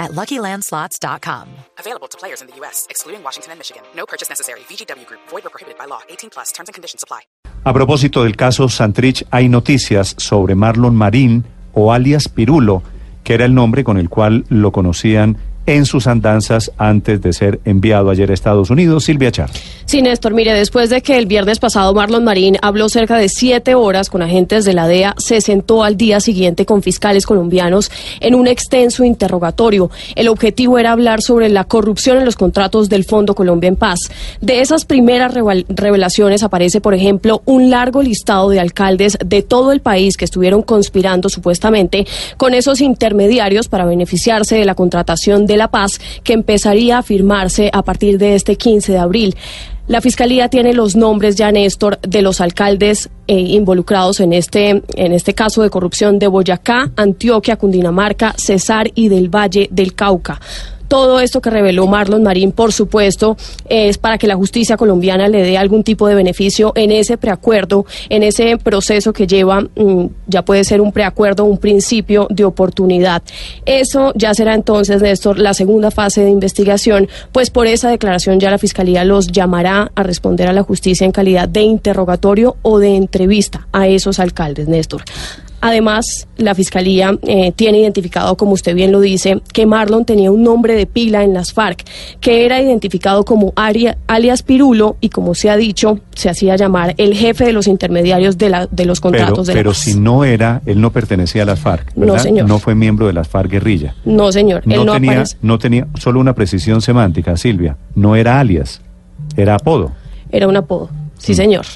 at LuckyLandSlots.com. Available to players in the U.S., excluding Washington and Michigan. No purchase necessary. VGW Group. Void or prohibited by law. 18 plus. Terms and conditions apply. A propósito del caso Santrich, hay noticias sobre Marlon Marín o alias Pirulo, que era el nombre con el cual lo conocían en sus andanzas antes de ser enviado ayer a Estados Unidos. Silvia Char. Sí, Néstor, mire, después de que el viernes pasado Marlon Marín habló cerca de siete horas con agentes de la DEA, se sentó al día siguiente con fiscales colombianos en un extenso interrogatorio. El objetivo era hablar sobre la corrupción en los contratos del Fondo Colombia en Paz. De esas primeras revelaciones aparece, por ejemplo, un largo listado de alcaldes de todo el país que estuvieron conspirando supuestamente con esos intermediarios para beneficiarse de la contratación de la Paz que empezaría a firmarse a partir de este 15 de abril. La Fiscalía tiene los nombres ya, Néstor, de los alcaldes eh, involucrados en este, en este caso de corrupción de Boyacá, Antioquia, Cundinamarca, Cesar y del Valle del Cauca. Todo esto que reveló Marlon Marín, por supuesto, es para que la justicia colombiana le dé algún tipo de beneficio en ese preacuerdo, en ese proceso que lleva, mm, ya puede ser un preacuerdo, un principio de oportunidad. Eso ya será entonces, Néstor, la segunda fase de investigación, pues por esa declaración ya la Fiscalía los llamará a responder a la justicia en calidad de interrogatorio o de entrevista a esos alcaldes, Néstor. Además, la Fiscalía eh, tiene identificado, como usted bien lo dice, que Marlon tenía un nombre de pila en las FARC, que era identificado como alias Pirulo y, como se ha dicho, se hacía llamar el jefe de los intermediarios de, la, de los contratos pero, de Pero si no era, él no pertenecía a las FARC, ¿verdad? No, señor. No fue miembro de las FARC guerrilla. No, señor. No, él no, tenía, aparece. no tenía solo una precisión semántica, Silvia. No era alias, era apodo. Era un apodo. Sí, Mm. señor.